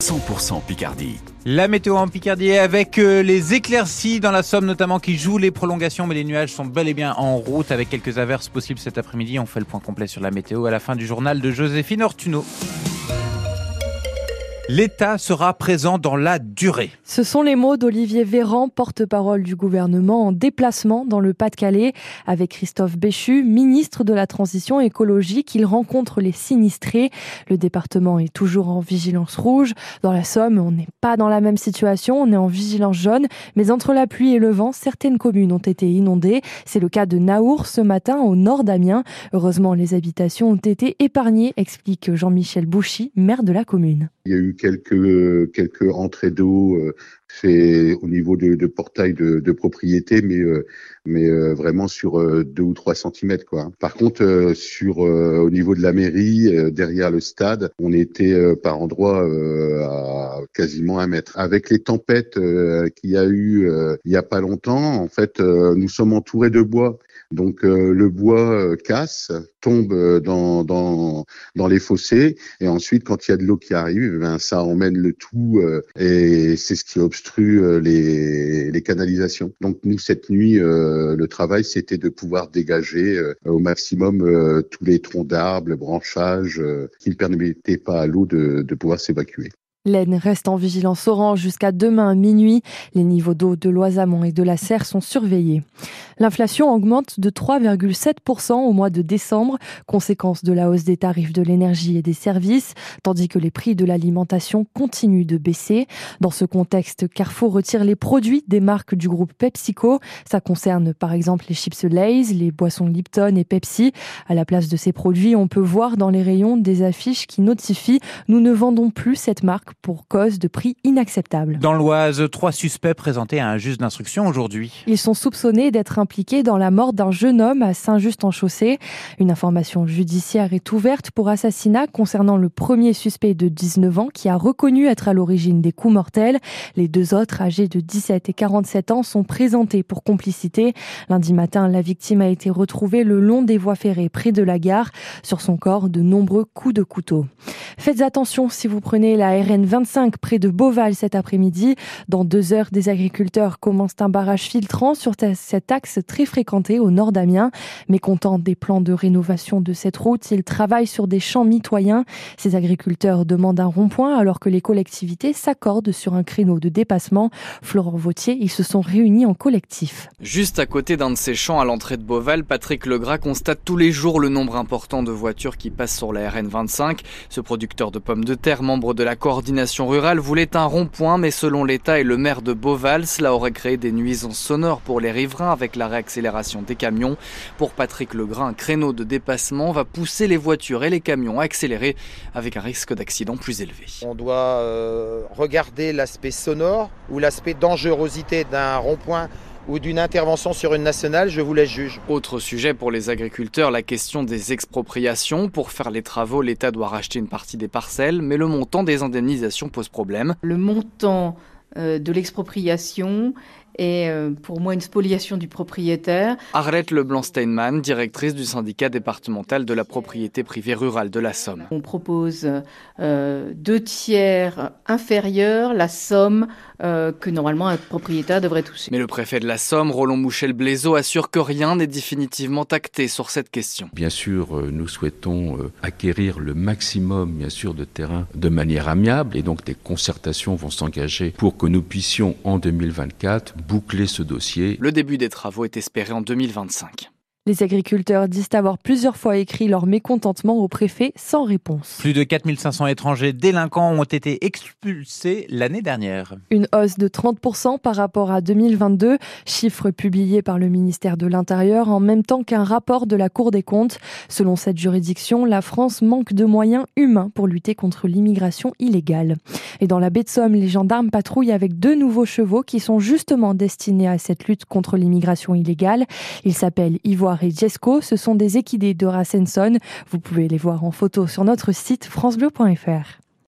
100% Picardie. La météo en Picardie avec euh, les éclaircies dans la Somme notamment qui jouent les prolongations mais les nuages sont bel et bien en route avec quelques averses possibles cet après-midi. On fait le point complet sur la météo à la fin du journal de Joséphine Ortuno. L'État sera présent dans la durée. Ce sont les mots d'Olivier Véran, porte-parole du gouvernement en déplacement dans le Pas-de-Calais. Avec Christophe Béchu, ministre de la Transition écologique, il rencontre les sinistrés. Le département est toujours en vigilance rouge. Dans la Somme, on n'est pas dans la même situation, on est en vigilance jaune. Mais entre la pluie et le vent, certaines communes ont été inondées. C'est le cas de Naour ce matin au nord d'Amiens. Heureusement, les habitations ont été épargnées, explique Jean-Michel Bouchy, maire de la commune. Il y a eu quelques quelques entrées d'eau euh, fait au niveau de, de portails de, de propriété, mais euh, mais euh, vraiment sur deux ou trois centimètres quoi. Par contre, sur au niveau de la mairie, derrière le stade, on était par endroits à quasiment un mètre. Avec les tempêtes qu'il y a eu il y a pas longtemps, en fait, nous sommes entourés de bois. Donc le bois casse, tombe dans, dans, dans les fossés, et ensuite quand il y a de l'eau qui arrive, eh ben, ça emmène le tout euh, et c'est ce qui obstrue euh, les, canalisations. Donc nous, cette nuit, euh, le travail, c'était de pouvoir dégager au maximum tous les troncs d'arbres, le branchage qui ne permettaient pas à l'eau de, de pouvoir s'évacuer. L'Aisne reste en vigilance orange jusqu'à demain minuit. Les niveaux d'eau de l'Oisamont et de la Serre sont surveillés. L'inflation augmente de 3,7% au mois de décembre, conséquence de la hausse des tarifs de l'énergie et des services, tandis que les prix de l'alimentation continuent de baisser. Dans ce contexte, Carrefour retire les produits des marques du groupe PepsiCo. Ça concerne par exemple les chips Lay's, les boissons Lipton et Pepsi. À la place de ces produits, on peut voir dans les rayons des affiches qui notifient nous ne vendons plus cette marque pour cause de prix inacceptables. Dans l'Oise, trois suspects présentés à un juge d'instruction aujourd'hui. Ils sont soupçonnés d'être impliqués dans la mort d'un jeune homme à Saint-Just-en-Chaussée. Une information judiciaire est ouverte pour assassinat concernant le premier suspect de 19 ans qui a reconnu être à l'origine des coups mortels. Les deux autres, âgés de 17 et 47 ans, sont présentés pour complicité. Lundi matin, la victime a été retrouvée le long des voies ferrées près de la gare. Sur son corps, de nombreux coups de couteau. Faites attention si vous prenez la RN 25 près de Beauval cet après-midi. Dans deux heures, des agriculteurs commencent un barrage filtrant sur cet axe très fréquenté au nord d'Amiens. Mécontents des plans de rénovation de cette route, ils travaillent sur des champs mitoyens. Ces agriculteurs demandent un rond-point alors que les collectivités s'accordent sur un créneau de dépassement. Florent Vautier, ils se sont réunis en collectif. Juste à côté d'un de ces champs à l'entrée de Beauval, Patrick Legras constate tous les jours le nombre important de voitures qui passent sur la RN 25. Ce producteur de pommes de terre, membre de la coordination coordination rurale voulait un rond-point, mais selon l'État et le maire de Beauval, cela aurait créé des nuisances sonores pour les riverains avec la réaccélération des camions. Pour Patrick Legrain, un créneau de dépassement va pousser les voitures et les camions à accélérer avec un risque d'accident plus élevé. On doit euh, regarder l'aspect sonore ou l'aspect dangerosité d'un rond-point ou d'une intervention sur une nationale, je vous laisse juge. Autre sujet pour les agriculteurs, la question des expropriations. Pour faire les travaux, l'État doit racheter une partie des parcelles, mais le montant des indemnisations pose problème. Le montant euh, de l'expropriation est euh, pour moi une spoliation du propriétaire. Arlette Leblanc-Steinman, directrice du syndicat départemental de la propriété privée rurale de la Somme. On propose euh, deux tiers inférieurs la somme euh, que normalement un propriétaire devrait toucher. Mais le préfet de la Somme, Roland Mouchel-Blaiseau, assure que rien n'est définitivement acté sur cette question. Bien sûr, nous souhaitons acquérir le maximum, bien sûr, de terrain de manière amiable et donc des concertations vont s'engager pour que nous puissions en 2024 boucler ce dossier. Le début des travaux est espéré en 2025. Les agriculteurs disent avoir plusieurs fois écrit leur mécontentement au préfet sans réponse. Plus de 4500 étrangers délinquants ont été expulsés l'année dernière. Une hausse de 30% par rapport à 2022, chiffre publié par le ministère de l'Intérieur en même temps qu'un rapport de la Cour des comptes. Selon cette juridiction, la France manque de moyens humains pour lutter contre l'immigration illégale. Et dans la baie de Somme, les gendarmes patrouillent avec deux nouveaux chevaux qui sont justement destinés à cette lutte contre l'immigration illégale. Ils s'appellent Ivoire et Jesco. Ce sont des équidés de Rassenson. Vous pouvez les voir en photo sur notre site francebleu.fr.